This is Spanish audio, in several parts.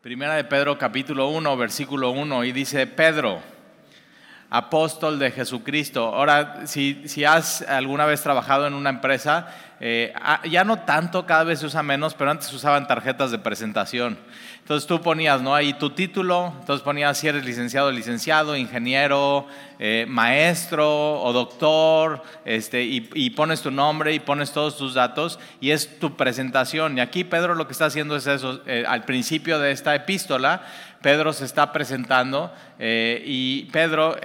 Primera de Pedro capítulo 1, versículo 1, y dice, Pedro, apóstol de Jesucristo. Ahora, si, si has alguna vez trabajado en una empresa, eh, ah, ya no tanto, cada vez se usa menos, pero antes usaban tarjetas de presentación. Entonces tú ponías, ¿no? Ahí tu título, entonces ponías si eres licenciado, licenciado, ingeniero, eh, maestro o doctor, este, y, pones tu nombre y pones todos tus datos y es tu presentación. Y aquí Pedro lo que está haciendo es eso, eh, al principio de esta epístola, Pedro se está presentando eh, y Pedro,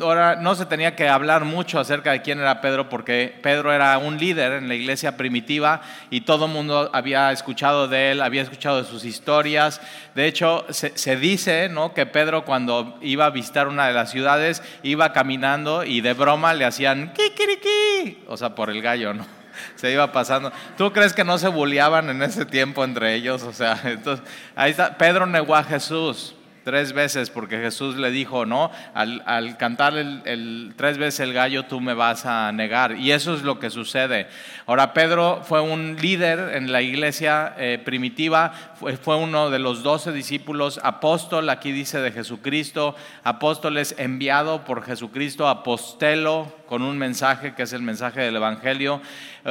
ahora no se tenía que hablar mucho acerca de quién era Pedro porque Pedro era un líder en la iglesia primitiva y todo el mundo había escuchado de él, había escuchado de sus historias. De hecho, se, dice ¿no? que Pedro cuando iba a visitar una de las ciudades iba caminando y de broma le hacían kikiriki, o sea, por el gallo, ¿no? Se iba pasando. ¿Tú crees que no se bulliaban en ese tiempo entre ellos? O sea, entonces, ahí está, Pedro negó a Jesús tres veces porque Jesús le dijo, no, al, cantar el, tres veces el gallo tú me vas a negar. Y eso es lo que sucede. Ahora, Pedro fue un líder en la iglesia eh, primitiva, fue, fue, uno de los doce discípulos, apóstol, aquí dice de Jesucristo, apóstoles enviado por Jesucristo, apostelo con un mensaje que es el mensaje del Evangelio.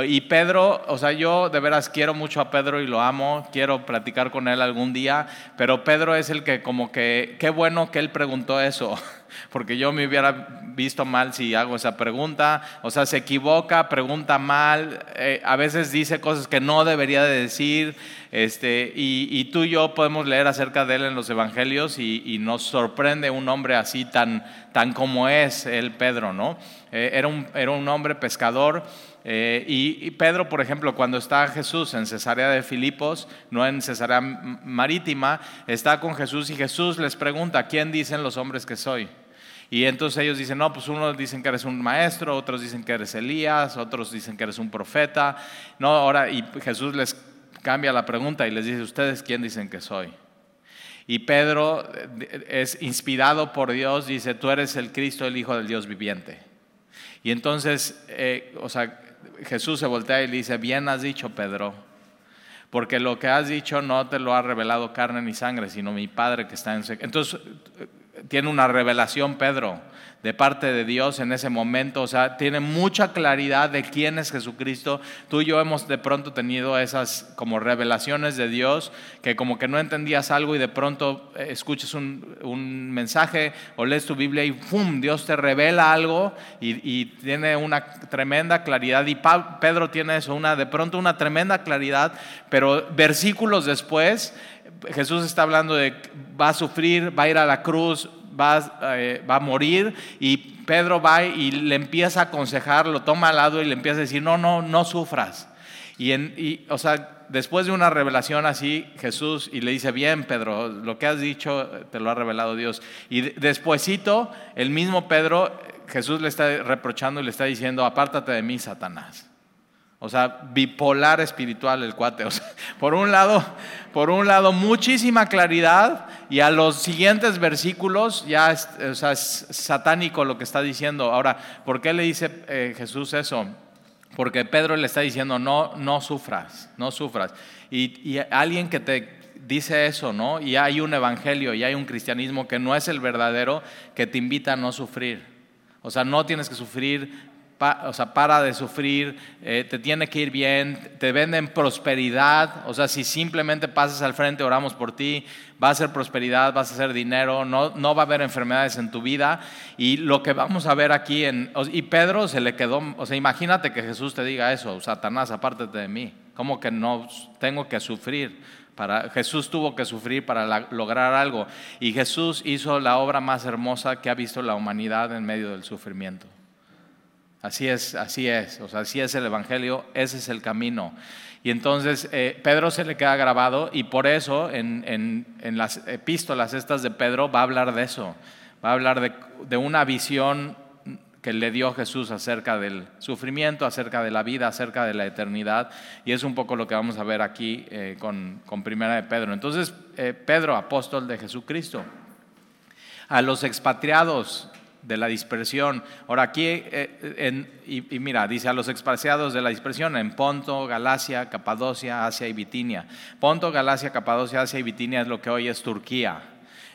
Y Pedro, o sea, yo de veras quiero mucho a Pedro y lo amo, quiero platicar con él algún día, pero Pedro es el que como que, qué bueno que él preguntó eso, porque yo me hubiera visto mal si hago esa pregunta, o sea, se equivoca, pregunta mal, eh, a veces dice cosas que no debería de decir, este, y, tú y yo podemos leer acerca de él en los evangelios y, nos sorprende un hombre así tan, tan como es el Pedro, ¿no? Eh, era, un, era un hombre pescador. Eh, y, Pedro, por ejemplo, cuando está Jesús en Cesarea de Filipos, no en Cesarea Marítima, está con Jesús y Jesús les pregunta, ¿quién dicen los hombres que soy? Y entonces ellos dicen, no, pues unos dicen que eres un maestro, otros dicen que eres Elías, otros dicen que eres un profeta. No, ahora, y Jesús les cambia la pregunta y les dice, ¿ustedes quién dicen que soy? Y Pedro eh, es inspirado por Dios, dice, tú eres el Cristo, el Hijo del Dios viviente. Y entonces, eh, o sea, Jesús se voltea y le dice, bien has dicho, Pedro, porque lo que has dicho no te lo ha revelado carne ni sangre, sino mi Padre que está en... Entonces, tiene una revelación Pedro de parte de Dios en ese momento, o sea, tiene mucha claridad de quién es Jesucristo. Tú y yo hemos de pronto tenido esas como revelaciones de Dios, que como que no entendías algo y de pronto eh, escuchas un, un mensaje o lees tu Biblia y ¡pum! Dios te revela algo y, tiene una tremenda claridad. Y Pedro tiene eso, una, de pronto una tremenda claridad, pero versículos después Jesús está hablando de va a sufrir, va a ir a la cruz, va, eh, va a morir y Pedro va y le empieza a aconsejar, lo toma al lado y le empieza a decir, no, no, no sufras. Y, o sea, después de una revelación así, Jesús y le dice, bien, Pedro, lo que has dicho te lo ha revelado Dios. Y despuesito, el mismo Pedro, Jesús le está reprochando y le está diciendo, apártate de mí, Satanás. O sea, bipolar espiritual el cuate. O sea, por un lado, por un lado, muchísima claridad y a los siguientes versículos ya es, satánico lo que está diciendo. Ahora, ¿por qué le dice eh, Jesús eso? Porque Pedro le está diciendo, no, no sufras, no sufras. Y, y alguien que te dice eso, ¿no? Y hay un evangelio y hay un cristianismo que no es el verdadero, que te invita a no sufrir. O sea, no tienes que sufrir o sea, para de sufrir, eh, te tiene que ir bien, te venden prosperidad, o sea, si simplemente pasas al frente, oramos por ti, va a ser prosperidad, vas a hacer dinero, no, no va a haber enfermedades en tu vida. Y lo que vamos a ver aquí, en, y Pedro se le quedó, o sea, imagínate que Jesús te diga eso, Satanás, apártate de mí, ¿cómo que no tengo que sufrir? Para, Jesús tuvo que sufrir para lograr algo y Jesús hizo la obra más hermosa que ha visto la humanidad en medio del sufrimiento. Así es, así es, o sea, así es el Evangelio, ese es el camino. Y entonces eh, Pedro se le queda grabado y por eso en, las epístolas estas de Pedro va a hablar de eso, va a hablar de, una visión que le dio Jesús acerca del sufrimiento, acerca de la vida, acerca de la eternidad. Y es un poco lo que vamos a ver aquí eh, con, Primera de Pedro. Entonces, eh, Pedro, apóstol de Jesucristo. A los expatriados de la dispersión. Ahora aquí, eh, y, mira, dice a los expatriados de la dispersión en Ponto, Galacia, Capadocia, Asia y Bitinia. Ponto, Galacia, Capadocia, Asia y Bitinia es lo que hoy es Turquía.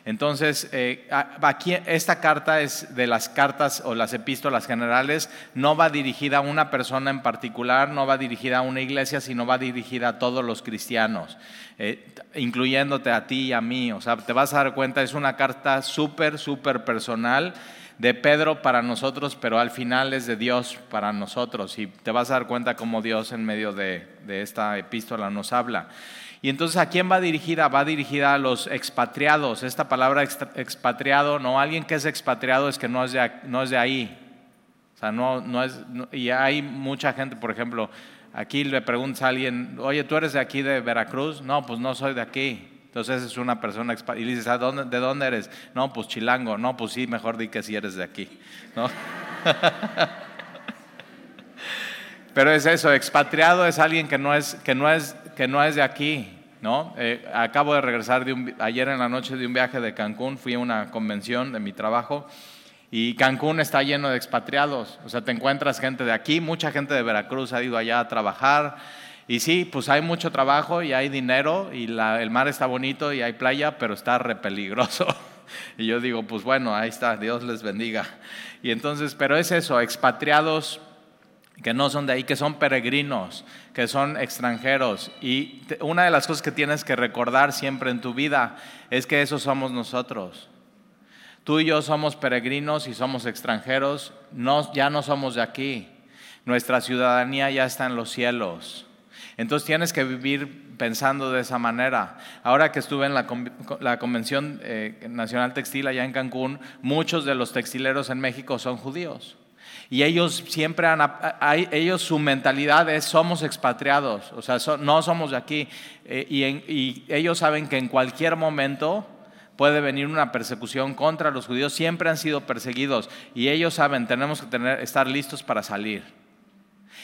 Entonces, eh, aquí esta carta es de las cartas o las epístolas generales, no va dirigida a una persona en particular, no va dirigida a una iglesia, sino va dirigida a todos los cristianos, eh, incluyéndote a ti y a mí. O sea, te vas a dar cuenta, es una carta súper, súper personal de Pedro para nosotros, pero al final es de Dios para nosotros. Y te vas a dar cuenta cómo Dios en medio de esta epístola nos habla. Y entonces, ¿a quién va dirigida? Va dirigida a los expatriados. Esta palabra expatriado, no, alguien que es expatriado es que no es de, no es de ahí. O sea, no, no es, y hay mucha gente, por ejemplo, aquí le preguntas a alguien, oye, ¿tú eres de aquí de Veracruz? No, pues no soy de aquí. Entonces es una persona y dices, ¿de dónde eres? No, pues chilango. No, pues sí, mejor di que sí eres de aquí. ¿no? Pero es eso, expatriado es alguien que no es, que no es, que no es de aquí, ¿no? Eh, acabo de regresar de un, ayer en la noche de un viaje de Cancún, fui a una convención de mi trabajo y Cancún está lleno de expatriados, o sea, te encuentras gente de aquí, mucha gente de Veracruz ha ido allá a trabajar y sí, pues hay mucho trabajo y hay dinero y el mar está bonito y hay playa, pero está re peligroso. Y yo digo, pues bueno, ahí está, Dios les bendiga. Y entonces, pero es eso, expatriados que no son de ahí, que son peregrinos, que son extranjeros. Y una de las cosas que tienes que recordar siempre en tu vida es que esos somos nosotros. Tú y yo somos peregrinos y somos extranjeros, no, ya no somos de aquí. Nuestra ciudadanía ya está en los cielos. Entonces tienes que vivir pensando de esa manera. Ahora que estuve en la, Convención eh, Nacional Textil allá en Cancún, muchos de los textileros en México son judíos. Y ellos siempre han, ellos su mentalidad es somos expatriados, o sea, no somos de aquí. Eh, y, ellos saben que en cualquier momento puede venir una persecución contra los judíos, siempre han sido perseguidos y ellos saben, tenemos que tener, estar listos para salir.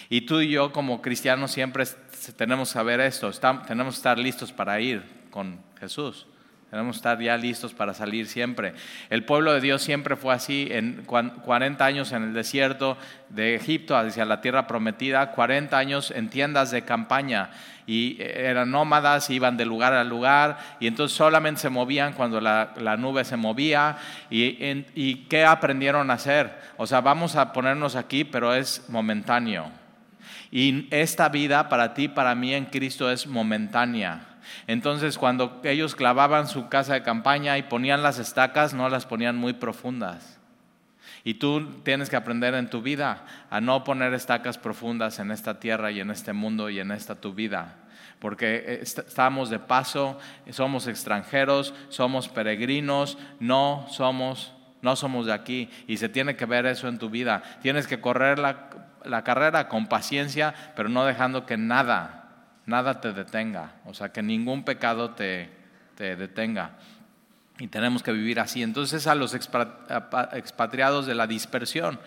Y tú y yo como cristianos siempre tenemos que saber esto, tenemos que estar listos para ir con Jesús. Tenemos que estar ya listos para salir siempre. El pueblo de Dios siempre fue así, en 40 años en el desierto de Egipto hacia la tierra prometida, 40 años en tiendas de campaña y eran nómadas, iban de lugar a lugar y entonces solamente se movían cuando la, nube se movía y, y ¿qué aprendieron a hacer? O sea, vamos a ponernos aquí, pero es momentáneo. Y esta vida para ti, para mí en Cristo es momentánea. Entonces cuando ellos clavaban su casa de campaña y ponían las estacas, no las ponían muy profundas. Y tú tienes que aprender en tu vida a no poner estacas profundas en esta tierra y en este mundo y en esta tu vida. Porque eh, estamos de paso, somos extranjeros, somos peregrinos, no somos, no somos de aquí. Y se tiene que ver eso en tu vida. Tienes que correr la, la carrera con paciencia, pero no dejando que nada nada te detenga, o sea, que ningún pecado te, detenga. Y tenemos que vivir así. Entonces a los expatriados de la dispersión.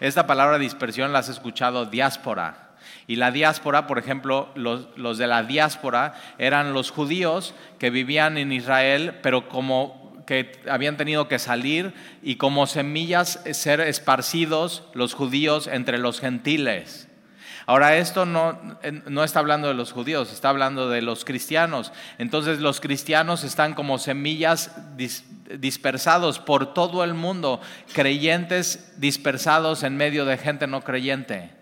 Esta palabra dispersión la has escuchado diáspora. Y la diáspora, por ejemplo, los, los, de la diáspora eran los judíos que vivían en Israel, pero como que habían tenido que salir y como semillas ser esparcidos los judíos entre los gentiles. Ahora, esto no, no, está hablando de los judíos, está hablando de los cristianos. Entonces los cristianos están como semillas dispersados por todo el mundo, creyentes dispersados en medio de gente no creyente.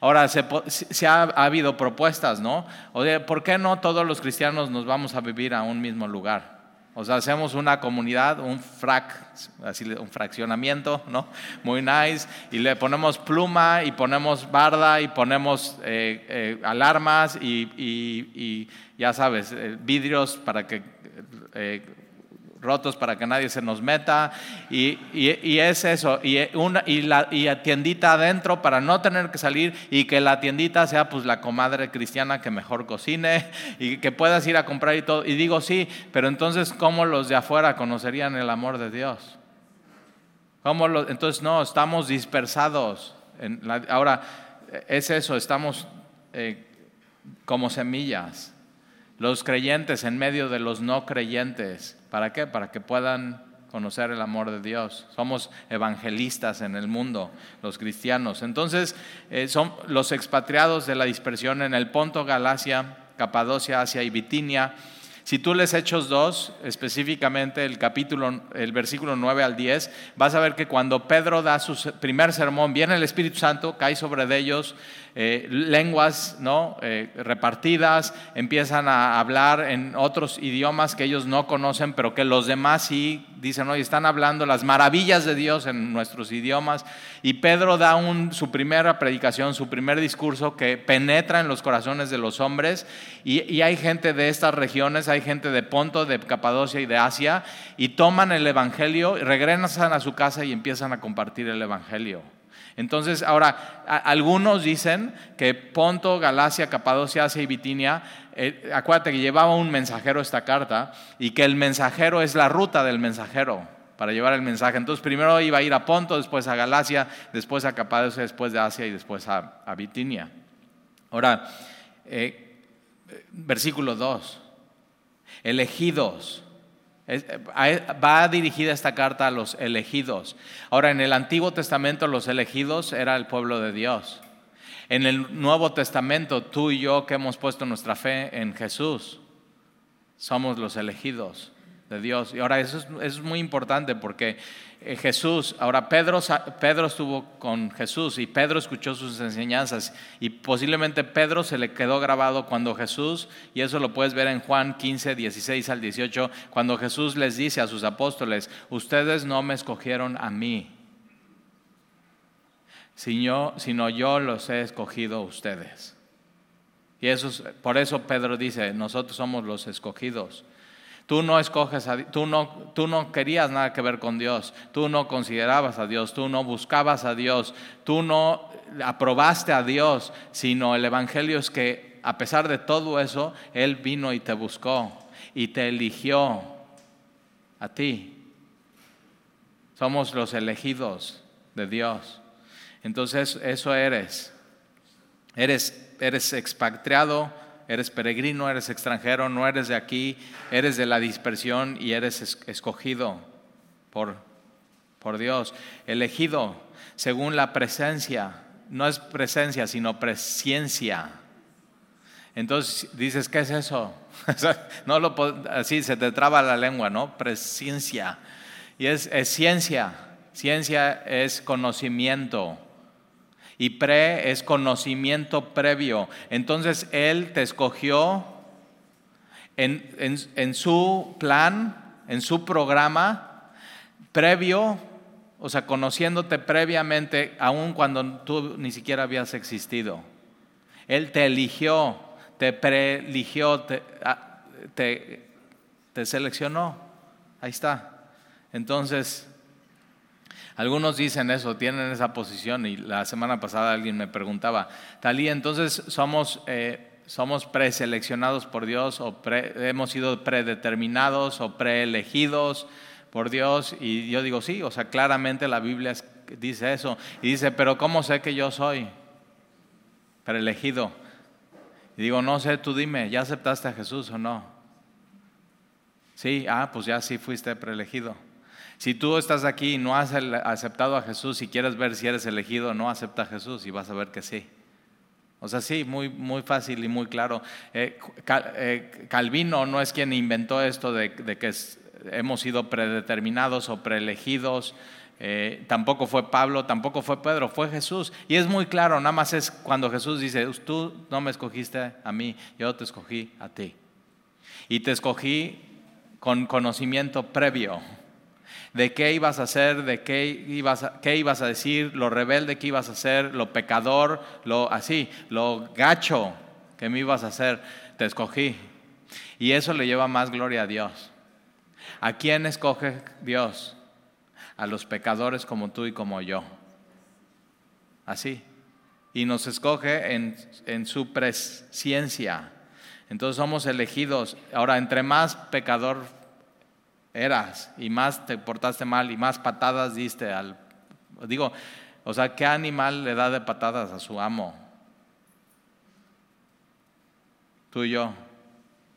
Ahora, se, ha, ha, habido propuestas, ¿no? Oye, ¿por qué no todos los cristianos nos vamos a vivir a un mismo lugar? O sea, hacemos una comunidad, un frac, así, un fraccionamiento, ¿no? Muy nice, y le ponemos pluma y ponemos barda y ponemos eh, eh, alarmas y, y, ya sabes, eh, vidrios para que rotos para que nadie se nos meta. Y, es eso, y, una, y, la, y tiendita adentro para no tener que salir y que la tiendita sea pues la comadre cristiana que mejor cocine y que puedas ir a comprar y todo. Y digo sí, pero entonces ¿cómo los de afuera conocerían el amor de Dios? ¿Cómo entonces no, estamos dispersados. ahora, es eso, estamos eh, como semillas. Los creyentes en medio de los no creyentes ¿Para qué? Para que puedan conocer el amor de Dios. Somos evangelistas en el mundo, los cristianos. Entonces, eh, son los expatriados de la dispersión en el Ponto, Galacia, Capadocia, Asia y Bitinia. Si tú lees Hechos 2, específicamente el capítulo, el versículo 9 al 10, vas a ver que cuando Pedro da su primer sermón, viene el Espíritu Santo, cae sobre ellos, eh, lenguas ¿no? Eh, repartidas, empiezan a hablar en otros idiomas que ellos no conocen, pero que los demás sí dicen, hoy están hablando las maravillas de Dios en nuestros idiomas. Y Pedro da un, su primera predicación, su primer discurso que penetra en los corazones de los hombres. Y, y hay gente de estas regiones, hay gente de Ponto, de Capadocia y de Asia, y toman el Evangelio, regresan a su casa y empiezan a compartir el Evangelio. Entonces, ahora, algunos dicen que Ponto, Galacia, Capadocia, Asia y Bitinia, eh, acuérdate que llevaba un mensajero esta carta y que el mensajero es la ruta del mensajero para llevar el mensaje. Entonces, primero iba a ir a Ponto, después a Galacia, después a Capadocia, después de Asia y después a, Bitinia. Ahora, eh, versículo 2, elegidos va dirigida esta carta a los elegidos. Ahora, en el Antiguo Testamento los elegidos era el pueblo de Dios. En el Nuevo Testamento, tú y yo que hemos puesto nuestra fe en Jesús, somos los elegidos de Dios. Y ahora eso es, muy importante porque eh, Jesús, ahora Pedro, Pedro estuvo con Jesús y Pedro escuchó sus enseñanzas y posiblemente Pedro se le quedó grabado cuando Jesús, y eso lo puedes ver en Juan 15, 16 al 18, cuando Jesús les dice a sus apóstoles, ustedes no me escogieron a mí, sino, sino yo los he escogido a ustedes. Y eso, por eso Pedro dice, nosotros somos los escogidos. Tú no escoges a tú no, tú no querías nada que ver con Dios, tú no considerabas a Dios, tú no buscabas a Dios, tú no aprobaste a Dios, sino el Evangelio es que a pesar de todo eso, Él vino y te buscó y te eligió a ti. Somos los elegidos de Dios. Entonces eso eres. Eres, eres expatriado eres peregrino, eres extranjero, no eres de aquí, eres de la dispersión y eres escogido por, por Dios, elegido según la presencia, no es presencia, sino presencia. Entonces dices, ¿qué es eso? no lo así se te traba la lengua, ¿no? Presencia. Y es, es ciencia. Ciencia es conocimiento y pre es conocimiento previo. Entonces Él te escogió en, su plan, en su programa, previo, o sea, conociéndote previamente, aun cuando tú ni siquiera habías existido. Él te eligió, te preeligió, te, ah, te seleccionó. Ahí está. Entonces, algunos dicen eso, tienen esa posición y la semana pasada alguien me preguntaba, Talí, entonces somos, eh, somos preseleccionados por Dios o hemos sido predeterminados o preelegidos por Dios y yo digo, sí, o sea, claramente la Biblia dice eso y dice, pero ¿cómo sé que yo soy preelegido? Y digo, no sé, tú dime, ¿ya aceptaste a Jesús o no? Sí, ah, pues ya sí fuiste preelegido. Si tú estás aquí y no has aceptado a Jesús y quieres ver si eres elegido, no acepta a Jesús y vas a ver que sí. O sea, sí, muy, muy fácil y muy claro. Eh, eh, Calvino no es quien inventó esto de, que hemos sido predeterminados o preelegidos. Eh, tampoco fue Pablo, tampoco fue Pedro, fue Jesús. Y es muy claro, nada más es cuando Jesús dice, tú no me escogiste a mí, yo te escogí a ti. Y te escogí con conocimiento previo de qué ibas a hacer, de qué ibas a, qué ibas a decir, lo rebelde que ibas a hacer, lo pecador, lo así, lo gacho que me ibas a hacer, te escogí. Y eso le lleva más gloria a Dios. ¿A quién escoge Dios? A los pecadores como tú y como yo. Así. Y nos escoge en, en su presencia. Entonces somos elegidos. Ahora, entre más pecador eras y más te portaste mal y más patadas diste al... Digo, o sea, ¿qué animal le da de patadas a su amo? Tú y yo.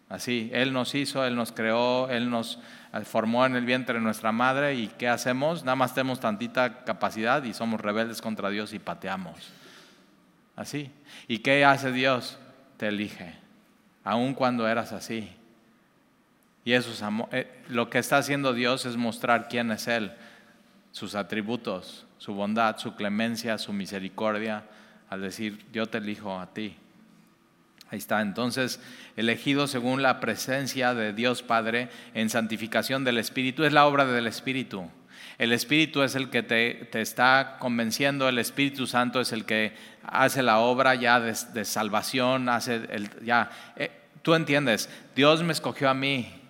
Así, Él nos hizo, Él nos creó, Él nos formó en el vientre de nuestra madre y ¿qué hacemos? Nada más tenemos tantita capacidad y somos rebeldes contra Dios y pateamos. Así. ¿Y qué hace Dios? Te elige, aun cuando eras así. Y eso es eh, lo que está haciendo Dios es mostrar quién es Él, sus atributos, su bondad, su clemencia, su misericordia, al decir, yo te elijo a ti. Ahí está, entonces, elegido según la presencia de Dios Padre en santificación del Espíritu, es la obra del Espíritu. El Espíritu es el que te, está convenciendo, el Espíritu Santo es el que hace la obra ya de, salvación, hace el, ya. Eh, tú entiendes, Dios me escogió a mí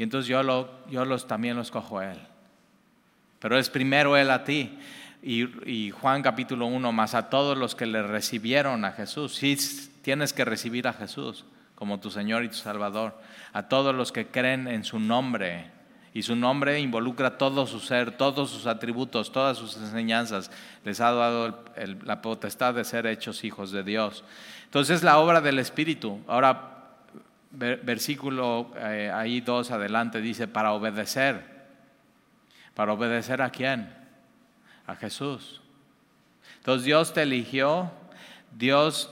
y entonces yo, lo, yo los, también lo escojo a Él. Pero es primero Él a ti. Y, Juan capítulo 1, más a todos los que le recibieron a Jesús. Sí, tienes que recibir a Jesús como tu Señor y tu Salvador. A todos los que creen en su nombre. Y su nombre involucra todo su ser, todos sus atributos, todas sus enseñanzas. Les ha dado la potestad de ser hechos hijos de Dios. Entonces la obra del Espíritu. Ahora, versículo eh, ahí dos adelante dice, para obedecer. ¿Para obedecer a quién? A Jesús. Entonces Dios te eligió, Dios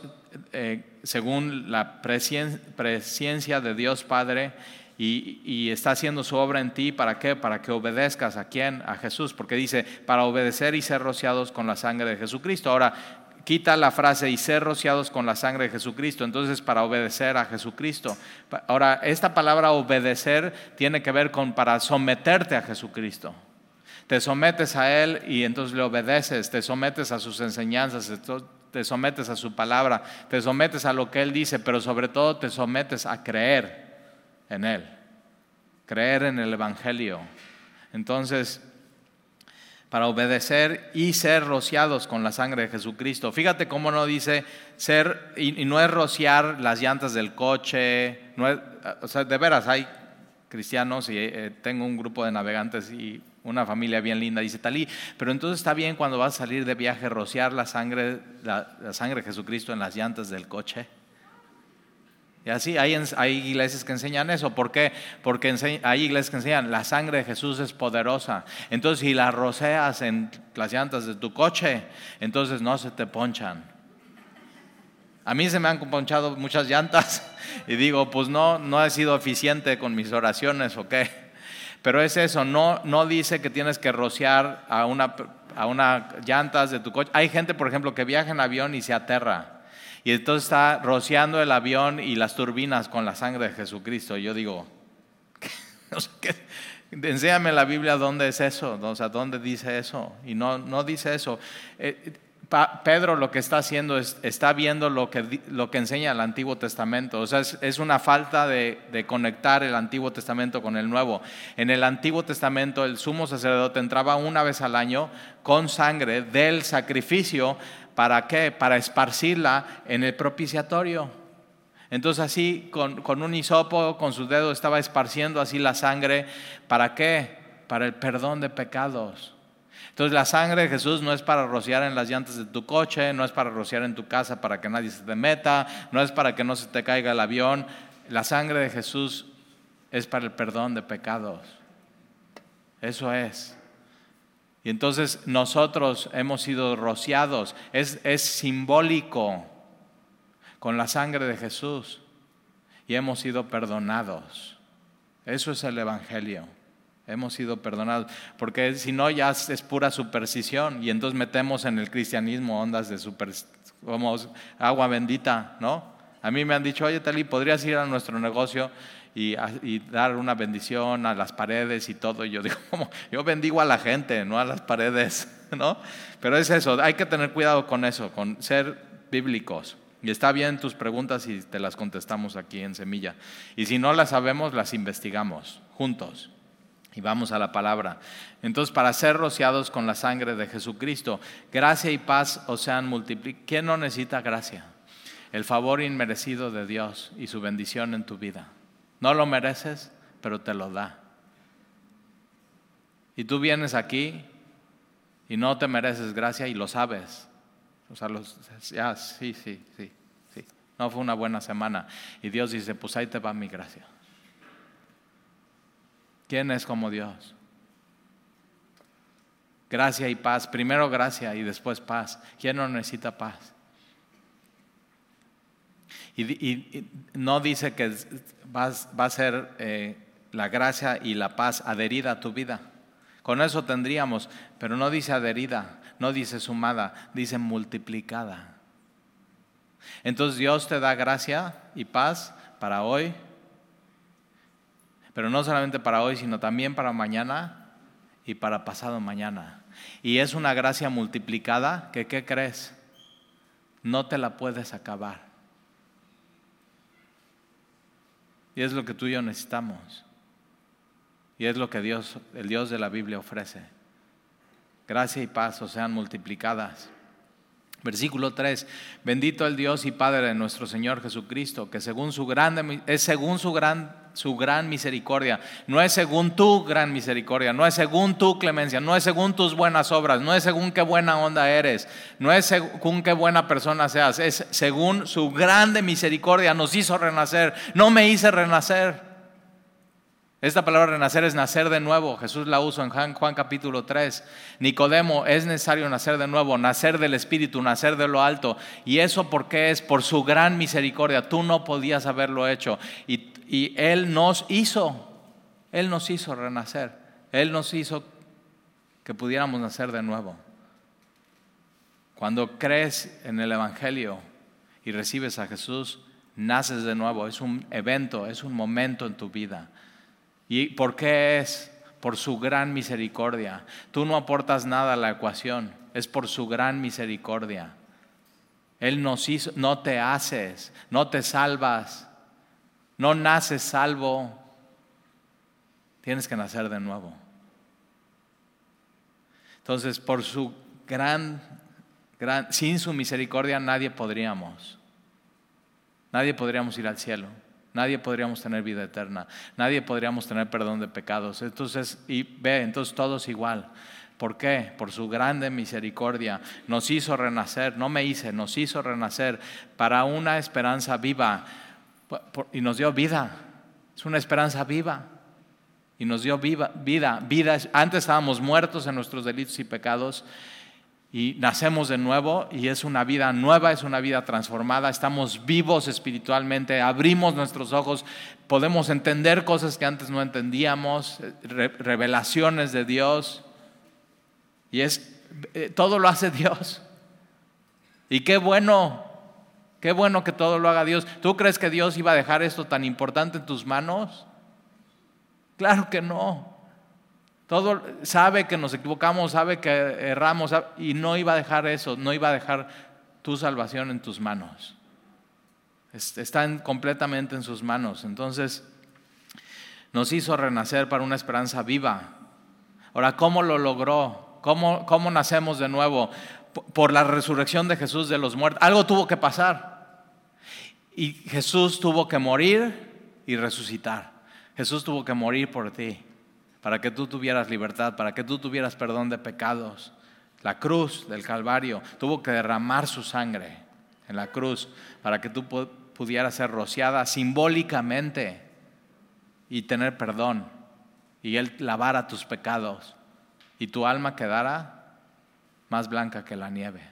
eh, según la presencia de Dios Padre, y, está haciendo su obra en ti, ¿para qué? Para que obedezcas a quién? A Jesús, porque dice, para obedecer y ser rociados con la sangre de Jesucristo. Ahora, quita la frase y ser rociados con la sangre de Jesucristo, entonces para obedecer a Jesucristo. Ahora, esta palabra obedecer tiene que ver con para someterte a Jesucristo. Te sometes a Él y entonces le obedeces, te sometes a sus enseñanzas, te sometes a su palabra, te sometes a lo que Él dice, pero sobre todo te sometes a creer en Él, creer en el Evangelio. Entonces, para obedecer y ser rociados con la sangre de Jesucristo. Fíjate cómo no dice ser, y, no es rociar las llantas del coche, o sea, de veras hay cristianos y eh, tengo un grupo de navegantes y una familia bien linda, dice Talí, pero entonces está bien cuando vas a salir de viaje rociar la sangre, la sangre de Jesucristo en las llantas del coche. Y así hay, iglesias que enseñan eso. ¿Por qué? Porque hay iglesias que enseñan la sangre de Jesús es poderosa. Entonces, si la roceas en las llantas de tu coche, entonces no se te ponchan. A mí se me han ponchado muchas llantas y digo, pues no, no he sido eficiente con mis oraciones o qué. Pero es eso, no, no dice que tienes que rociar a una, a una llantas de tu coche. Hay gente, por ejemplo, que viaja en avión y se aterra. Y entonces está rociando el avión y las turbinas con la sangre de Jesucristo. Y yo digo, enséñame la Biblia dónde es eso, o sea, dónde dice eso. Y no, no dice eso. Eh, Pedro lo que está haciendo es, está viendo lo que, lo que enseña el Antiguo Testamento. O sea, es, una falta de, de, conectar el Antiguo Testamento con el Nuevo. En el Antiguo Testamento el sumo sacerdote entraba una vez al año con sangre del sacrificio ¿Para qué? Para esparcirla en el propiciatorio. Entonces así, con, un hisopo, con su dedo, estaba esparciendo así la sangre. ¿Para qué? Para el perdón de pecados. Entonces la sangre de Jesús no es para rociar en las llantas de tu coche, no es para rociar en tu casa para que nadie se te meta, no es para que no se te caiga el avión. La sangre de Jesús es para el perdón de pecados. Eso es. Y entonces nosotros hemos sido rociados. Es, es simbólico con la sangre de Jesús. Y hemos sido perdonados. Eso es el Evangelio. Hemos sido perdonados. Porque si no, ya es pura superstición. Y entonces metemos en el cristianismo ondas de super, como agua bendita, ¿no? A mí me han dicho, oye, Tali, ¿podrías ir a nuestro negocio y, dar una bendición a las paredes y todo. Y yo digo, yo bendigo a la gente, no a las paredes, ¿no? Pero es eso, hay que tener cuidado con eso, con ser bíblicos. Y está bien tus preguntas y te las contestamos aquí en Semilla. Y si no las sabemos, las investigamos juntos. Y vamos a la palabra. Entonces, para ser rociados con la sangre de Jesucristo, gracia y paz o sean multiplicados. ¿Quién no necesita gracia? El favor inmerecido de Dios y su bendición en tu vida. No lo mereces, pero te lo da. Y tú vienes aquí y no te mereces gracia y lo sabes. O sea, ya, sí, sí, sí, sí. no fue una buena semana. Y Dios dice, pues ahí te va mi gracia. ¿Quién es como Dios? Gracia y paz. Primero gracia y después paz. ¿Quién no necesita paz? Y, no dice que va a ser eh, la gracia y la paz adherida a tu vida. Con eso tendríamos, pero no dice adherida, no dice sumada, dice multiplicada. Entonces Dios te da gracia y paz para hoy, pero no solamente para hoy, sino también para mañana y para pasado mañana. Y es una gracia multiplicada que, ¿qué crees? No te la puedes acabar. Y es lo que tú y yo necesitamos. Y es lo que Dios, el Dios de la Biblia ofrece. Gracia y paz o sean multiplicadas. Versículo 3, bendito el Dios y Padre de nuestro Señor Jesucristo, que según su grande, es según su gran, su gran misericordia, no es según tu gran misericordia, no es según tu clemencia, no es según tus buenas obras, no es según qué buena onda eres, no es según qué buena persona seas, es según su grande misericordia nos hizo renacer, no me hice renacer. Esta palabra renacer es nacer de nuevo. Jesús la usó en Juan, Juan, capítulo 3. Nicodemo, es necesario nacer de nuevo, nacer del Espíritu, nacer de lo alto. ¿Y eso por qué es? Por su gran misericordia. Tú no podías haberlo hecho. Y, y Él nos hizo, Él nos hizo renacer. Él nos hizo que pudiéramos nacer de nuevo. Cuando crees en el Evangelio y recibes a Jesús, naces de nuevo. Es un evento, es un momento en tu vida. ¿Y por qué es? Por su gran misericordia. Tú no aportas nada a la ecuación, es por su gran misericordia. Él nos hizo, no te haces, no te salvas, no naces salvo. Tienes que nacer de nuevo. Entonces, por su gran, gran, sin su misericordia nadie podríamos. Nadie podríamos ir al cielo. Nadie podríamos tener vida eterna. Nadie podríamos tener perdón de pecados. Entonces, y ve, entonces todos igual. ¿Por qué? Por su grande misericordia. Nos hizo renacer, no me hice, nos hizo renacer para una esperanza viva. Y nos dio vida. Es una esperanza viva. Y nos dio viva, vida. Vida. Antes estábamos muertos en nuestros delitos y pecados y nacemos de nuevo y es una vida nueva, es una vida transformada, estamos vivos espiritualmente, abrimos nuestros ojos, podemos entender cosas que antes no entendíamos, revelaciones de Dios y es eh, todo lo hace Dios. Y qué bueno, qué bueno que todo lo haga Dios. ¿Tú crees que Dios iba a dejar esto tan importante en tus manos? Claro que no. Todo sabe que nos equivocamos, sabe que erramos y no iba a dejar eso, no iba a dejar tu salvación en tus manos. Está completamente en sus manos. Entonces, nos hizo renacer para una esperanza viva. Ahora, ¿cómo lo logró? ¿Cómo, cómo nacemos de nuevo? Por la resurrección de Jesús de los muertos. Algo tuvo que pasar. Y Jesús tuvo que morir y resucitar. Jesús tuvo que morir por ti para que tú tuvieras libertad, para que tú tuvieras perdón de pecados. La cruz del Calvario tuvo que derramar su sangre en la cruz para que tú pudieras ser rociada simbólicamente y tener perdón y Él lavara tus pecados y tu alma quedara más blanca que la nieve.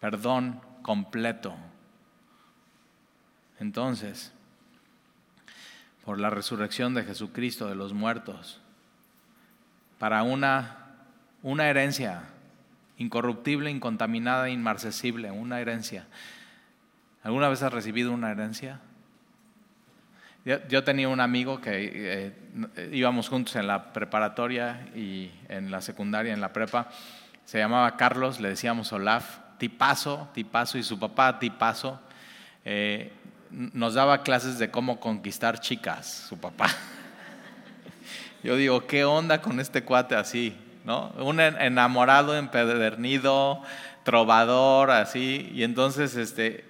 Perdón completo. Entonces, por la resurrección de Jesucristo de los muertos, para una, una herencia incorruptible, incontaminada, inmarcesible, una herencia. ¿Alguna vez has recibido una herencia? Yo, tenía un amigo que eh, íbamos juntos en la preparatoria y en la secundaria, en la prepa. Se llamaba Carlos, le decíamos Olaf, tipazo, tipazo, y su papá tipazo. Eh, nos daba clases de cómo conquistar chicas, su papá. Yo digo, ¿qué onda con este cuate así? ¿No? Un enamorado, empedernido, trovador, así. Y entonces este,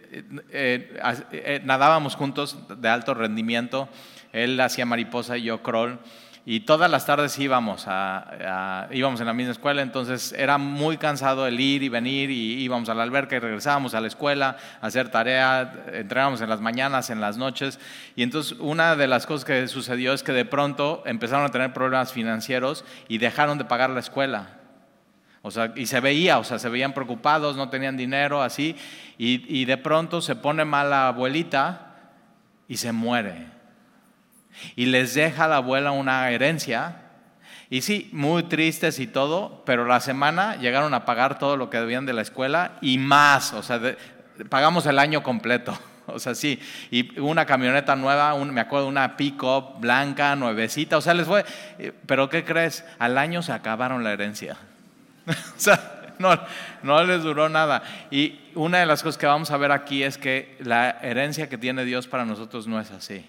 eh, eh, nadábamos juntos de alto rendimiento. Él hacía mariposa y yo crawl. y todas las tardes íbamos, a, íbamos en la misma escuela, entonces era muy cansado el ir y venir y íbamos a la alberca y regresábamos a la escuela a hacer tarea, entrábamos en las mañanas, en las noches y entonces una de las cosas que sucedió es que de pronto empezaron a tener problemas financieros y dejaron de pagar la escuela. O sea, y se veía, o sea, se veían preocupados, no tenían dinero, así, y, y de pronto se pone mal la abuelita y se muere y les deja la abuela una herencia. Y sí, muy tristes y todo, pero la semana llegaron a pagar todo lo que debían de la escuela y más, o sea, pagamos el año completo. O sea, sí, y una camioneta nueva, me acuerdo, una pick-up blanca, nuevecita, o sea, les fue, eh, pero ¿qué crees? Al año se acabaron la herencia. o sea, no, no les duró nada. Y una de las cosas que vamos a ver aquí es que la herencia que tiene Dios para nosotros no es así.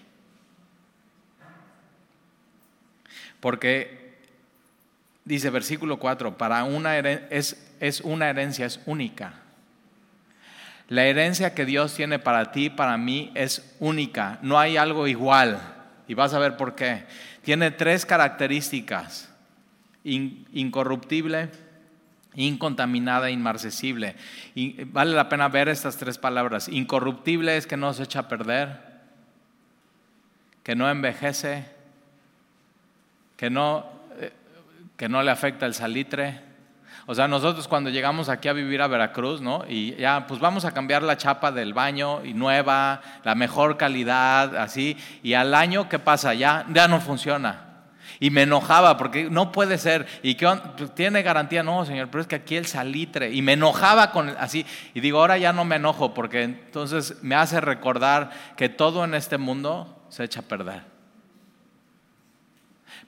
Porque dice versículo 4, para una es, es una herencia, es única. La herencia que Dios tiene para ti, para mí, es única. No hay algo igual. Y vas a ver por qué. Tiene tres características. incorruptible, incontaminada, inmarcesible. Y vale la pena ver estas tres palabras. Incorruptible es que no se echa a perder, que no envejece, que no, eh, que no le afecta el salitre. O sea, nosotros cuando llegamos aquí a vivir a Veracruz, ¿no? Y ya, pues vamos a cambiar la chapa del baño y nueva, la mejor calidad, así. Y al año, ¿qué pasa? Ya, ya no funciona. Y me enojaba porque no puede ser. ¿Y qué pues, tiene garantía? No, señor, pero es que aquí el salitre. Y me enojaba con así. Y digo, ahora ya no me enojo porque entonces me hace recordar que todo en este mundo se echa a perder.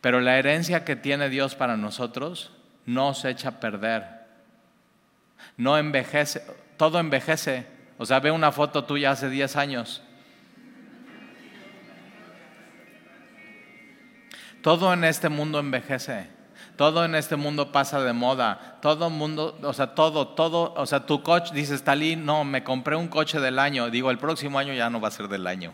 Pero la herencia que tiene Dios para nosotros no se echa a perder. No envejece, todo envejece. O sea, ve una foto tuya hace 10 años. Todo en este mundo envejece. Todo en este mundo pasa de moda. Todo mundo, o sea, todo, todo, o sea, tu coche, dices, Talí, no, me compré un coche del año. Digo, el próximo año ya no va a ser del año.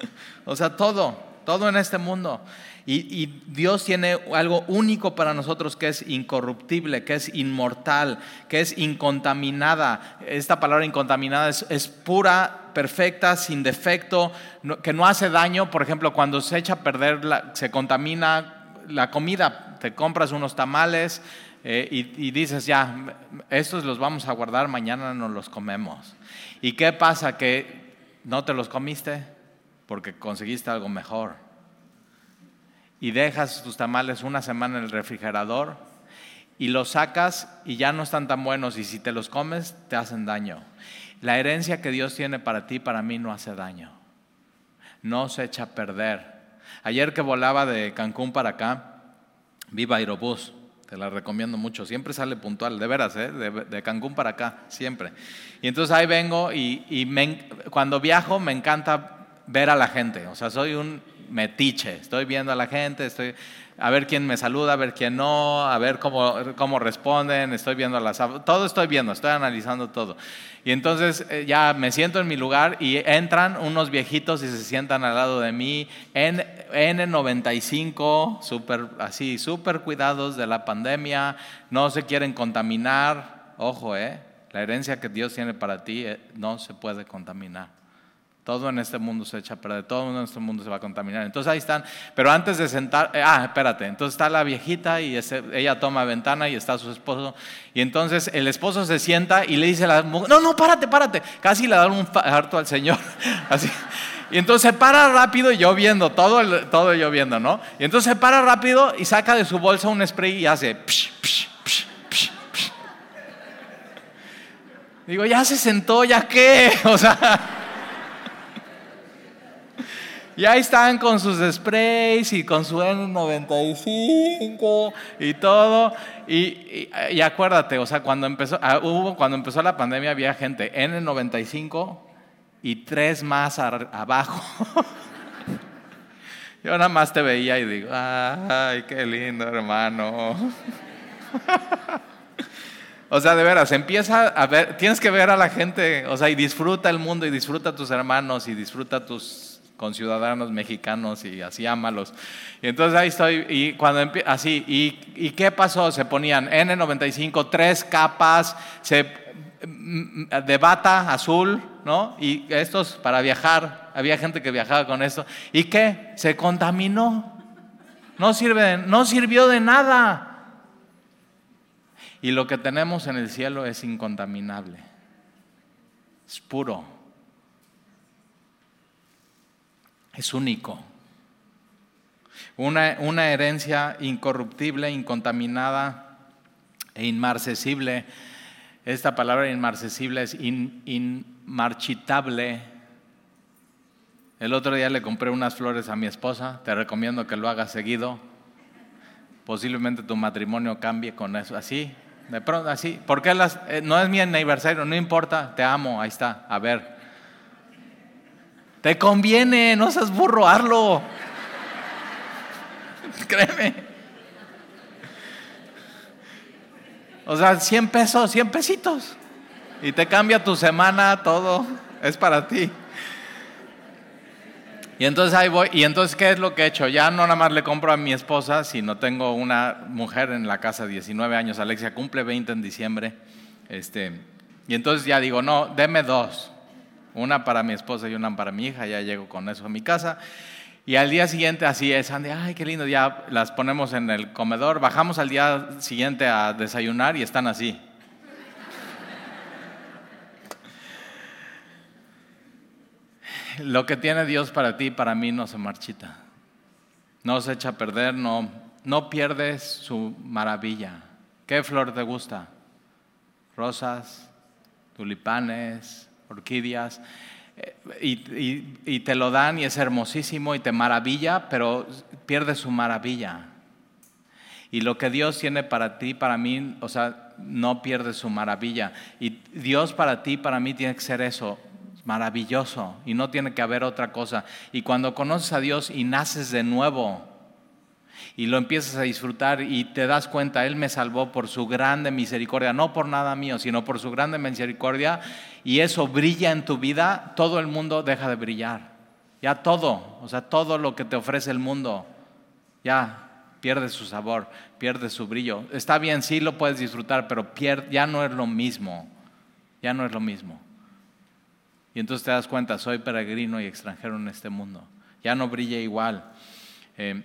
o sea, todo todo en este mundo. Y, Dios tiene algo único para nosotros que es incorruptible, que es inmortal, que es incontaminada. Esta palabra incontaminada es, pura, perfecta, sin defecto, que no hace daño. Por ejemplo, cuando se echa a perder, se contamina la comida. Te compras unos tamales eh, y, y dices, ya, estos los vamos a guardar, mañana nos los comemos. ¿Y qué pasa? Que no te los comiste porque conseguiste algo mejor. Y dejas tus tamales una semana en el refrigerador y los sacas y ya no están tan buenos y si te los comes te hacen daño. La herencia que Dios tiene para ti, para mí no hace daño. No se echa a perder. Ayer que volaba de Cancún para acá, viva Aerobús, te la recomiendo mucho, siempre sale puntual, de veras, ¿eh? de, Cancún para acá, siempre. Y entonces ahí vengo y, cuando viajo me encanta ver a la gente. O sea, soy un metiche. Estoy viendo a la gente, estoy a ver quién me saluda, a ver quién no, a ver cómo, cómo responden, estoy viendo las... Todo estoy viendo, estoy analizando todo. Y entonces eh, ya me siento en mi lugar y entran unos viejitos y se sientan al lado de mí, en N95, super, así, súper cuidados de la pandemia, no se quieren contaminar. Ojo, ¿eh? La herencia que Dios tiene para ti eh, no se puede contaminar. Todo en este mundo se echa a perder, todo en este mundo se va a contaminar. Entonces ahí están, pero antes de sentar, eh, ah, espérate, entonces está la viejita y ella toma ventana y está su esposo. Y entonces el esposo se sienta y le dice a la mujer, no, no, párate, párate. Casi le da un harto al Señor. Así. Y entonces se para rápido y yo viendo, todo, todo yo viendo, ¿no? Y entonces se para rápido y saca de su bolsa un spray y hace... Digo, ya se sentó, ya qué, o sea... Y ahí están con sus sprays y con su N95 y todo. Y, acuérdate, o sea, cuando empezó, ah, hubo, cuando empezó la pandemia había gente N95 y tres más abajo. Yo nada más te veía y digo, ay, qué lindo hermano. O sea, de veras, empieza a ver, tienes que ver a la gente, o sea, y disfruta el mundo y disfruta tus hermanos y disfruta tus con ciudadanos mexicanos y así ámalos. Y entonces ahí estoy, y cuando así, y, qué pasó? Se ponían N95, tres capas, mm, de bata azul, ¿no? Y estos para viajar, había gente que viajaba con esto. ¿Y qué? Se contaminó. No, sirve, no sirvió de nada. Y lo que tenemos en el cielo es incontaminable, es puro, es único. Una, herencia incorruptible, incontaminada e inmarcesible. Esta palabra inmarcesible es inmarchitable. El otro día le compré unas flores a mi esposa, te recomiendo que lo hagas seguido. Posiblemente tu matrimonio cambie con eso, así, de pronto, así. porque las, eh, no es mi aniversario? No importa, te amo, ahí está, a ver. Te conviene, no seas burro, hazlo. Créeme. O sea, 100 pesos, 100 pesitos. Y te cambia tu semana, todo. Es para ti. Y entonces ahí voy, y entonces ¿qué es lo que he hecho? Ya no nada más le compro a mi esposa, sino tengo una mujer en la casa, 19 años, Alexia cumple 20 en diciembre. Este, y entonces ya digo, no, deme dos, una para mi esposa y una para mi hija, ya llego con eso a mi casa. Y al día siguiente así es, Andy, ay, qué lindo, ya las ponemos en el comedor, bajamos al día siguiente a desayunar y están así. lo que tiene Dios para ti, para mí, no se marchita. No se echa a perder, no, no pierdes su maravilla. ¿Qué flor te gusta? Rosas, tulipanes, orquídeas. Eh, y, te lo dan y es hermosísimo y te maravilla, pero pierde su maravilla. Y lo que Dios tiene para ti, para mí, o sea, no pierde su maravilla. Y Dios para ti, para mí, tiene que ser eso, maravilloso y no tiene que haber otra cosa. Y cuando conoces a Dios y naces de nuevo y lo empiezas a disfrutar y te das cuenta, Él me salvó por su grande misericordia, no por nada mío, sino por su grande misericordia, y eso brilla en tu vida, todo el mundo deja de brillar. Ya todo, o sea, todo lo que te ofrece el mundo, ya pierde su sabor, pierde su brillo. Está bien, sí lo puedes disfrutar, pero ya no es lo mismo, ya no es lo mismo. Y entonces te das cuenta, soy peregrino y extranjero en este mundo. Ya no brilla igual. Eh,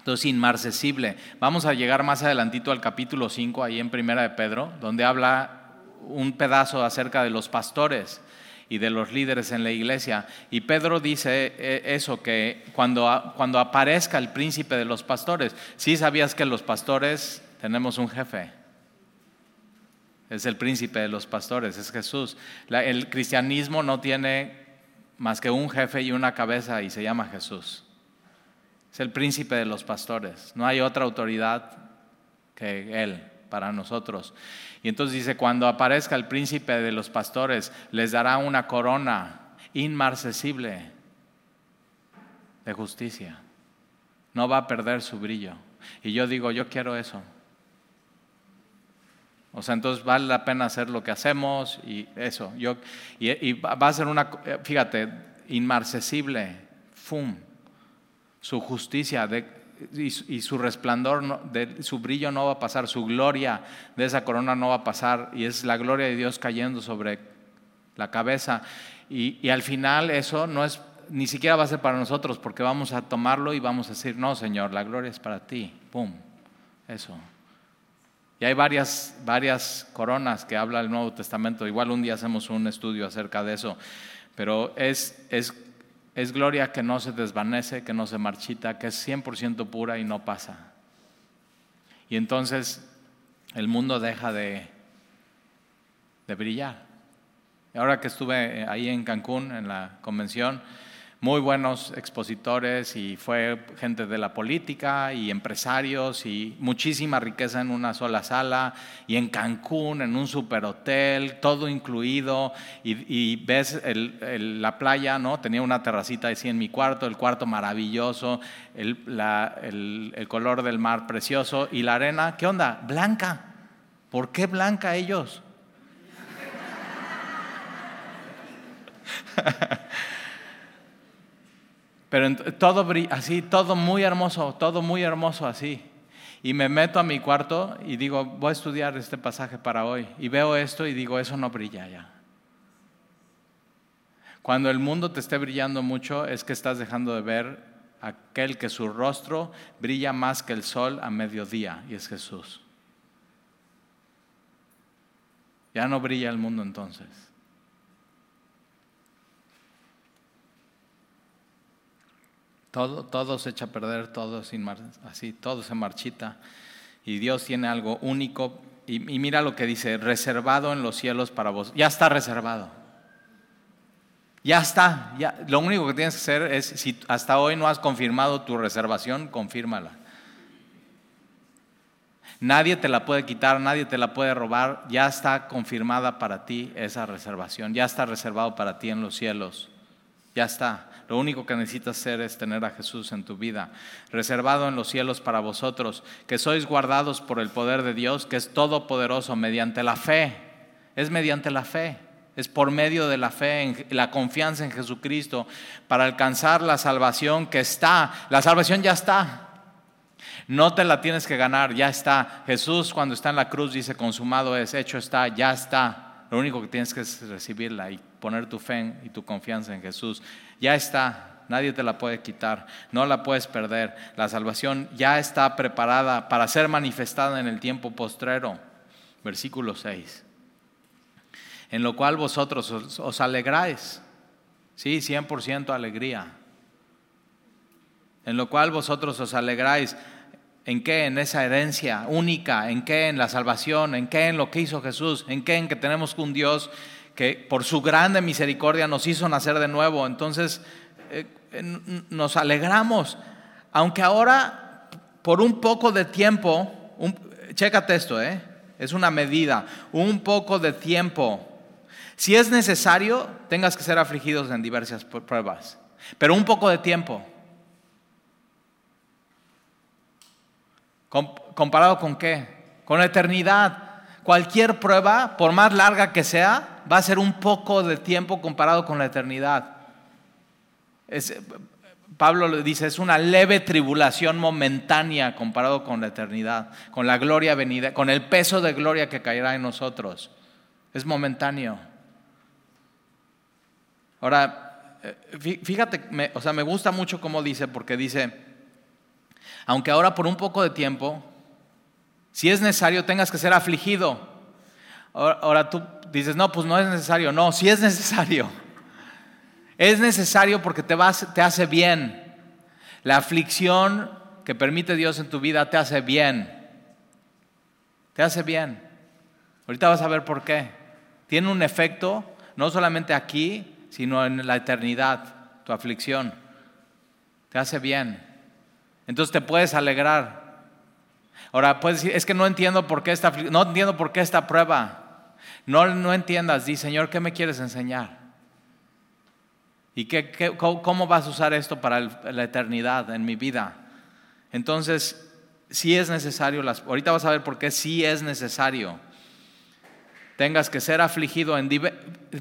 entonces, inmarcesible. Vamos a llegar más adelantito al capítulo 5, ahí en Primera de Pedro, donde habla un pedazo acerca de los pastores y de los líderes en la iglesia. Y Pedro dice eh, eso, que cuando, cuando aparezca el príncipe de los pastores, sí sabías que los pastores tenemos un jefe es el príncipe de los pastores, es Jesús. el cristianismo no tiene más que un jefe y una cabeza y se llama Jesús. Es el príncipe de los pastores. No hay otra autoridad que Él para nosotros. Y entonces dice, cuando aparezca el príncipe de los pastores, les dará una corona inmarcesible de justicia. No va a perder su brillo. Y yo digo, yo quiero eso. O sea, entonces vale la pena hacer lo que hacemos y eso. Yo, y, va a ser una, fíjate, inmarcesible, fum, su justicia y, su resplandor, de, su brillo no va a pasar, su gloria de esa corona no va a pasar y es la gloria de Dios cayendo sobre la cabeza. Y, al final eso no es, ni siquiera va a ser para nosotros porque vamos a tomarlo y vamos a decir, no, Señor, la gloria es para ti, pum, eso. Y hay varias, varias coronas que habla el Nuevo Testamento. Igual un día hacemos un estudio acerca de eso. Pero es, es gloria que no se desvanece, que no se marchita, que es 100% pura y no pasa. Y entonces el mundo deja de, de brillar. Ahora que estuve ahí en Cancún, en la convención, muy buenos expositores y fue gente de la política y empresarios y muchísima riqueza en una sola sala y en Cancún, en un superhotel, todo incluido y, ves la playa, ¿no? Tenía una terracita así en mi cuarto, el cuarto maravilloso, el, el color del mar precioso y la arena, ¿qué onda? Blanca. ¿Por qué blanca ellos? Pero todo así, todo muy hermoso, todo muy hermoso así. Y me meto a mi cuarto y digo, voy a estudiar este pasaje para hoy. Y veo esto y digo, eso no brilla ya. Cuando el mundo te esté brillando mucho es que estás dejando de ver aquel que su rostro brilla más que el sol a mediodía, y es Jesús. Ya no brilla el mundo entonces. Todo, todo se echa a perder, todo sin así, todo se marchita. Y Dios tiene algo único. Y, mira lo que dice, reservado en los cielos para vos. Ya está reservado. Ya está. Ya, lo único que tienes que hacer es, si hasta hoy no has confirmado tu reservación, confírmala. Nadie te la puede quitar, nadie te la puede robar. Ya está confirmada para ti esa reservación. Ya está reservado para ti en los cielos. Ya está. Lo único que necesitas hacer es tener a Jesús en tu vida, reservado en los cielos para vosotros, que sois guardados por el poder de Dios, que es todopoderoso mediante la fe. Es mediante la fe. Es por medio de la fe, en la confianza en Jesucristo, para alcanzar la salvación que está. La salvación ya está. No te la tienes que ganar, ya está. Jesús cuando está en la cruz dice, consumado es, hecho está, ya está. Lo único que tienes que es recibirla y poner tu fe y tu confianza en Jesús. Ya está, nadie te la puede quitar, no la puedes perder. La salvación ya está preparada para ser manifestada en el tiempo postrero. Versículo 6. En lo cual vosotros os, alegráis. Sí, 100% alegría. En lo cual vosotros os alegráis. ¿En qué? En esa herencia única. ¿En qué? En la salvación. ¿En qué? En lo que hizo Jesús. ¿En qué? En que tenemos un Dios que por su grande misericordia nos hizo nacer de nuevo. Entonces eh, nos alegramos. Aunque ahora, por un poco de tiempo, chécate esto, ¿eh? es una medida, un poco de tiempo. Si es necesario, tengas que ser afligidos en diversas pruebas, pero un poco de tiempo. ¿Comparado con qué? Con la eternidad. Cualquier prueba, por más larga que sea, va a ser un poco de tiempo comparado con la eternidad. Pablo le dice, es una leve tribulación momentánea comparado con la eternidad, con la gloria venida, con el peso de gloria que caerá en nosotros. Es momentáneo. Ahora, eh, fíjate, o sea, me gusta mucho cómo dice, porque dice, aunque ahora por un poco de tiempo, si es necesario, tengas que ser afligido. Ahora, tú dices, no, pues no es necesario. No, si es necesario. Es necesario porque te, te hace bien. La aflicción que permite Dios en tu vida te hace bien. Te hace bien. Ahorita vas a ver por qué. Tiene un efecto no solamente aquí, sino en la eternidad, tu aflicción. Te hace bien. Entonces te puedes alegrar. Ahora puedes decir, es que no entiendo por qué esta, no entiendo por qué esta prueba. No, no entiendas, di, Señor, ¿qué me quieres enseñar? ¿Y qué, cómo, vas a usar esto para la eternidad en mi vida? Entonces, si es necesario, las, ahorita vas a ver por qué sí es necesario. Tengas que ser afligido en...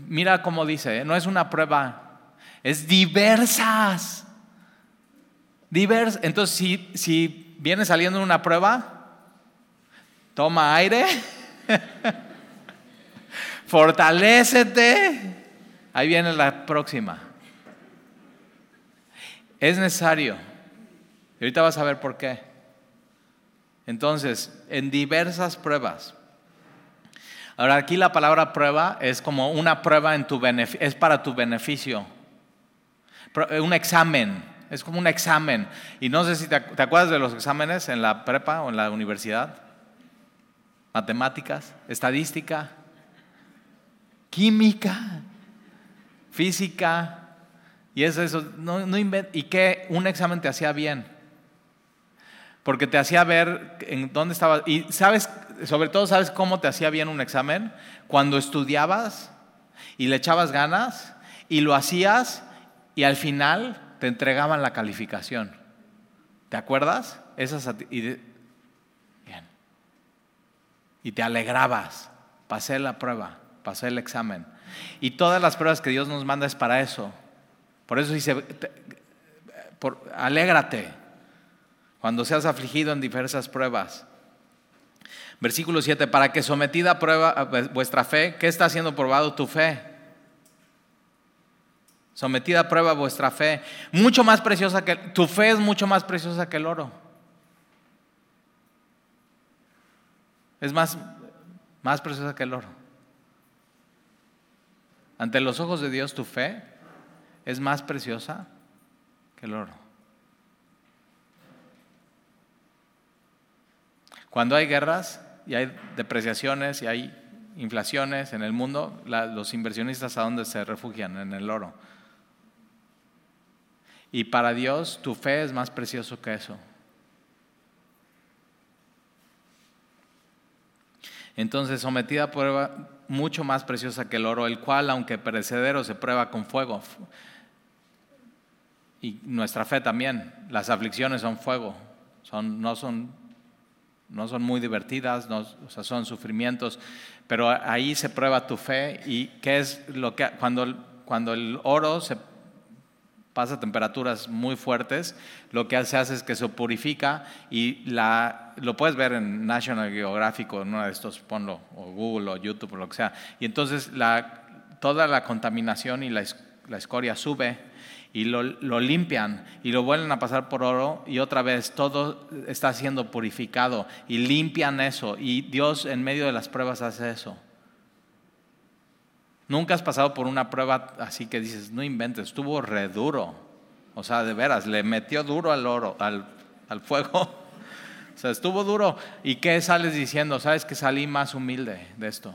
Mira cómo dice, ¿eh? no es una prueba, es diversas. Divers, entonces, si, si viene saliendo una prueba, toma aire, fortalécete, ahí viene la próxima. Es necesario. Y ahorita vas a ver por qué. Entonces, en diversas pruebas. Ahora aquí la palabra prueba es como una prueba en tu es para tu beneficio. Un examen, es como un examen. Y no sé si te acuerdas de los exámenes en la prepa o en la universidad matemáticas, estadística, química, física, y eso, eso, no, no y que un examen te hacía bien, porque te hacía ver en dónde estabas, y sabes, sobre todo sabes cómo te hacía bien un examen, cuando estudiabas y le echabas ganas y lo hacías y al final te entregaban la calificación. ¿Te acuerdas? Esas, y y te alegrabas. Pasé la prueba, pasé el examen. Y todas las pruebas que Dios nos manda es para eso. Por eso dice, alégrate cuando seas afligido en diversas pruebas. Versículo 7, para que sometida a prueba vuestra fe, ¿qué está siendo probado tu fe? Sometida a prueba vuestra fe, mucho más preciosa que tu fe es mucho más preciosa que el oro. Es más, más preciosa que el oro. Ante los ojos de Dios tu fe es más preciosa que el oro. Cuando hay guerras y hay depreciaciones y hay inflaciones en el mundo, los inversionistas a dónde se refugian? En el oro. Y para Dios tu fe es más precioso que eso. Entonces, sometida a prueba mucho más preciosa que el oro, el cual, aunque perecedero, se prueba con fuego. Y nuestra fe también. Las aflicciones son fuego, son, no, son, no son muy divertidas, no, o sea, son sufrimientos, pero ahí se prueba tu fe y qué es lo que cuando, cuando el oro se pasa temperaturas muy fuertes, lo que se hace es que se purifica y la, lo puedes ver en National Geographic o en uno de estos, ponlo, o Google o YouTube o lo que sea. Y entonces la, toda la contaminación y la, escoria sube y lo, limpian y lo vuelven a pasar por oro y otra vez todo está siendo purificado y limpian eso y Dios en medio de las pruebas hace eso. Nunca has pasado por una prueba así que dices, no inventes, estuvo re duro. O sea, de veras, le metió duro al oro, al, al fuego. o sea, estuvo duro. ¿Y qué sales diciendo? Sabes que salí más humilde de esto.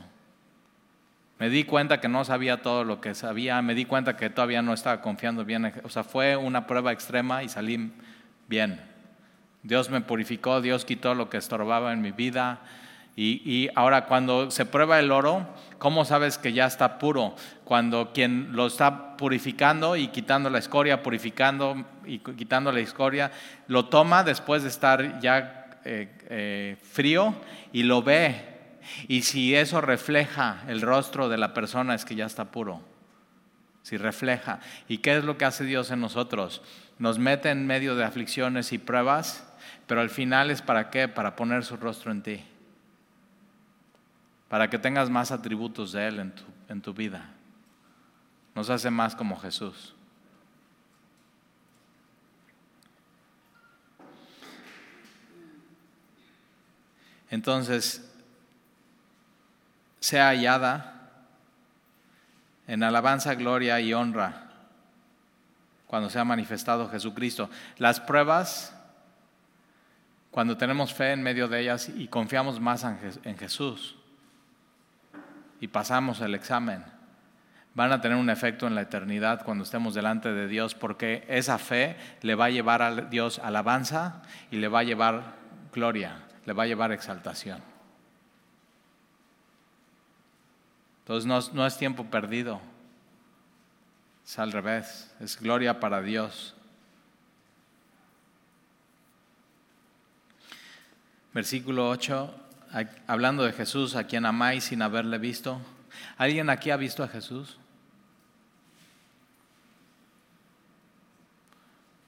Me di cuenta que no sabía todo lo que sabía, me di cuenta que todavía no estaba confiando bien. O sea, fue una prueba extrema y salí bien. Dios me purificó, Dios quitó lo que estorbaba en mi vida. Y, ahora cuando se prueba el oro, ¿cómo sabes que ya está puro? Cuando quien lo está purificando y quitando la escoria, purificando y quitando la escoria, lo toma después de estar ya eh, eh, frío y lo ve. Y si eso refleja el rostro de la persona es que ya está puro. Si refleja. ¿Y qué es lo que hace Dios en nosotros? Nos mete en medio de aflicciones y pruebas, pero al final es para qué? Para poner su rostro en ti para que tengas más atributos de Él en tu, en tu vida. Nos hace más como Jesús. Entonces, sea hallada en alabanza, gloria y honra cuando sea manifestado Jesucristo. Las pruebas, cuando tenemos fe en medio de ellas y confiamos más en Jesús, y pasamos el examen, van a tener un efecto en la eternidad cuando estemos delante de Dios, porque esa fe le va a llevar a Dios alabanza y le va a llevar gloria, le va a llevar exaltación. Entonces no, no es tiempo perdido, es al revés, es gloria para Dios. Versículo 8 hablando de Jesús, a quien amáis sin haberle visto. ¿Alguien aquí ha visto a Jesús?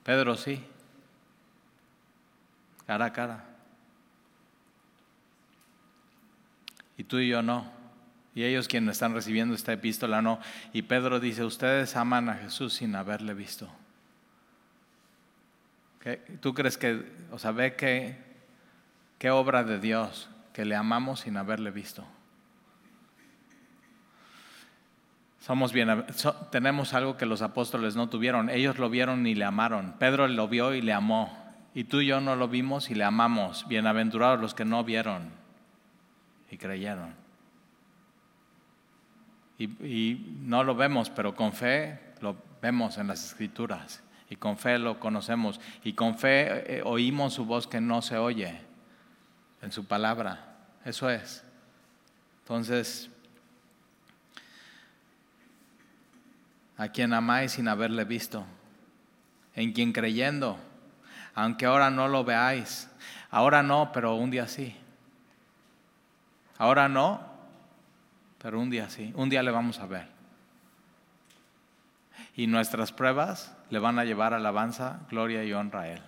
Pedro sí, cara a cara. Y tú y yo no. Y ellos quienes están recibiendo esta epístola no. Y Pedro dice, ustedes aman a Jesús sin haberle visto. ¿Tú crees que, o sea, ve que, qué obra de Dios? Que le amamos sin haberle visto. Somos bien, tenemos algo que los apóstoles no tuvieron. Ellos lo vieron y le amaron. Pedro lo vio y le amó. Y tú y yo no lo vimos y le amamos. Bienaventurados los que no vieron y creyeron. Y, no lo vemos, pero con fe lo vemos en las escrituras. Y con fe lo conocemos. Y con fe eh, oímos su voz que no se oye en su palabra. Eso es. Entonces, a quien amáis sin haberle visto, en quien creyendo, aunque ahora no lo veáis, ahora no, pero un día sí. Ahora no, pero un día sí, un día le vamos a ver. Y nuestras pruebas le van a llevar alabanza, gloria y honra a Él.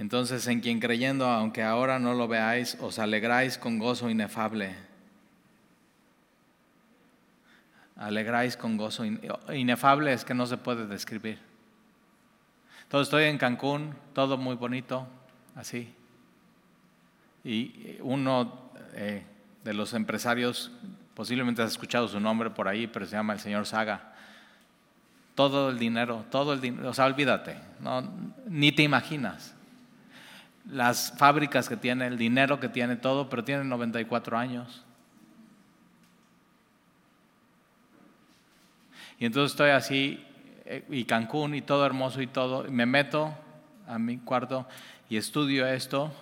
Entonces, en quien creyendo, aunque ahora no lo veáis, os alegráis con gozo inefable. Alegráis con gozo inefable es que no se puede describir. Entonces estoy en Cancún, todo muy bonito, así. Y uno eh, de los empresarios, posiblemente has escuchado su nombre por ahí, pero se llama el señor Saga. Todo el dinero, todo el dinero, o sea, olvídate, no, ni te imaginas las fábricas que tiene, el dinero que tiene, todo, pero tiene 94 años. Y entonces estoy así, eh, y Cancún y todo hermoso y todo, y me meto a mi cuarto y estudio esto,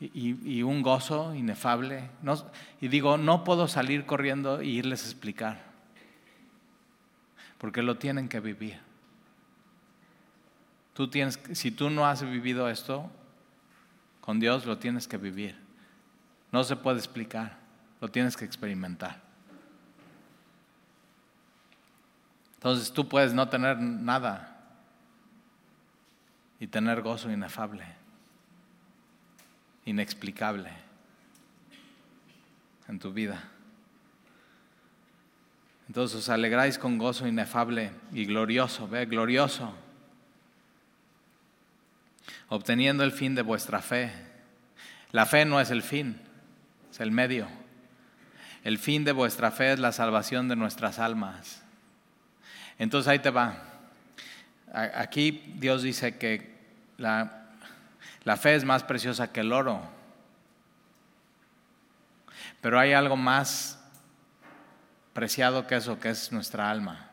y, un gozo inefable. y digo, no puedo salir corriendo e irles a explicar, porque lo tienen que vivir. Tú tienes, si tú no has vivido esto, con Dios lo tienes que vivir. No se puede explicar, lo tienes que experimentar. Entonces tú puedes no tener nada y tener gozo inefable, inexplicable en tu vida. Entonces os alegráis con gozo inefable y glorioso, ve, glorioso obteniendo el fin de vuestra fe. La fe no es el fin, es el medio. El fin de vuestra fe es la salvación de nuestras almas. Entonces ahí te va. Aquí Dios dice que la, fe es más preciosa que el oro. Pero hay algo más preciado que eso, que es nuestra alma.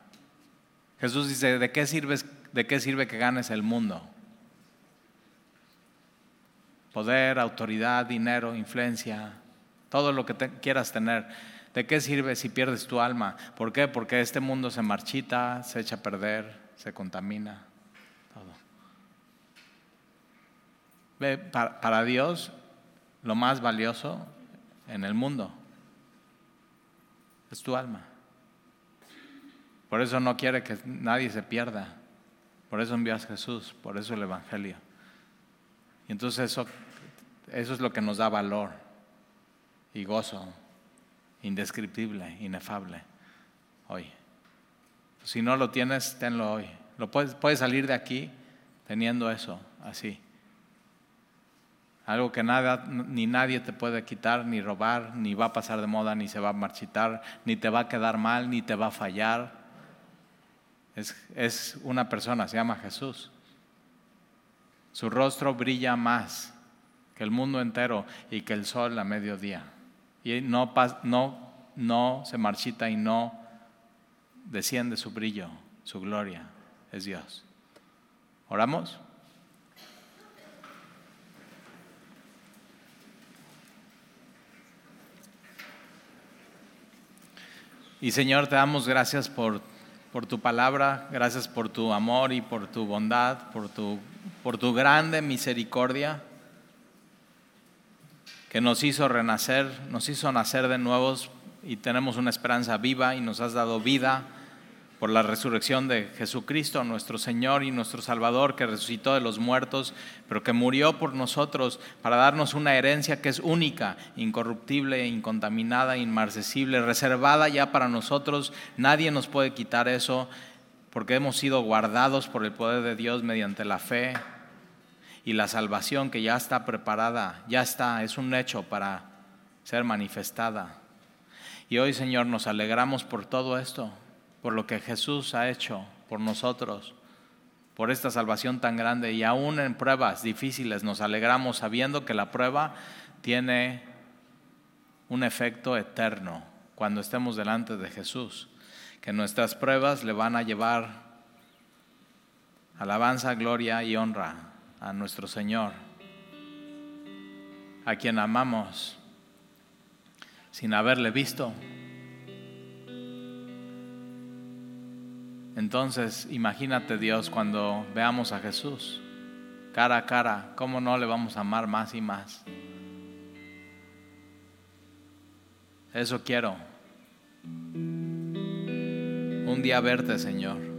Jesús dice, ¿de qué, sirves, ¿de qué sirve que ganes el mundo? Poder, autoridad, dinero, influencia, todo lo que quieras tener. ¿De qué sirve si pierdes tu alma? ¿Por qué? Porque este mundo se marchita, se echa a perder, se contamina, todo. Ve, para, para Dios, lo más valioso en el mundo es tu alma. Por eso no quiere que nadie se pierda. Por eso envías a Jesús, por eso el Evangelio. Y entonces eso, eso es lo que nos da valor y gozo indescriptible, inefable hoy. Si no lo tienes, tenlo hoy. Lo puedes, puedes salir de aquí teniendo eso, así. Algo que nada, ni nadie te puede quitar, ni robar, ni va a pasar de moda, ni se va a marchitar, ni te va a quedar mal, ni te va a fallar. Es, es una persona, se llama Jesús. Su rostro brilla más que el mundo entero y que el sol a mediodía. Y no, no, no se marchita y no desciende su brillo, su gloria. Es Dios. ¿Oramos? Y Señor, te damos gracias por, por tu palabra, gracias por tu amor y por tu bondad, por tu por tu grande misericordia que nos hizo renacer, nos hizo nacer de nuevos y tenemos una esperanza viva y nos has dado vida por la resurrección de Jesucristo, nuestro Señor y nuestro Salvador, que resucitó de los muertos, pero que murió por nosotros para darnos una herencia que es única, incorruptible, incontaminada, inmarcesible, reservada ya para nosotros. Nadie nos puede quitar eso porque hemos sido guardados por el poder de Dios mediante la fe y la salvación que ya está preparada, ya está, es un hecho para ser manifestada. Y hoy, Señor, nos alegramos por todo esto, por lo que Jesús ha hecho por nosotros, por esta salvación tan grande. Y aún en pruebas difíciles nos alegramos sabiendo que la prueba tiene un efecto eterno cuando estemos delante de Jesús que nuestras pruebas le van a llevar alabanza, gloria y honra a nuestro Señor, a quien amamos sin haberle visto. Entonces, imagínate Dios cuando veamos a Jesús cara a cara, ¿cómo no le vamos a amar más y más? Eso quiero. Un día verte, Señor.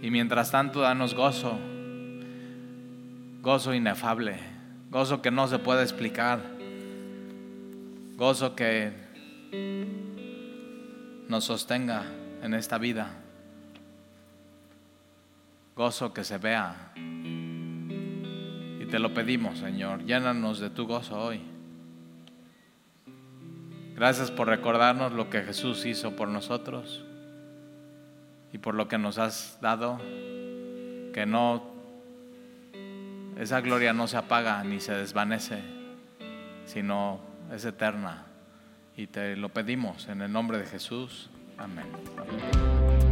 Y mientras tanto, danos gozo. Gozo inefable. Gozo que no se puede explicar. Gozo que nos sostenga en esta vida. Gozo que se vea. Y te lo pedimos, Señor. Llénanos de tu gozo hoy. Gracias por recordarnos lo que Jesús hizo por nosotros y por lo que nos has dado, que no, esa gloria no se apaga ni se desvanece, sino es eterna. Y te lo pedimos en el nombre de Jesús. Amén.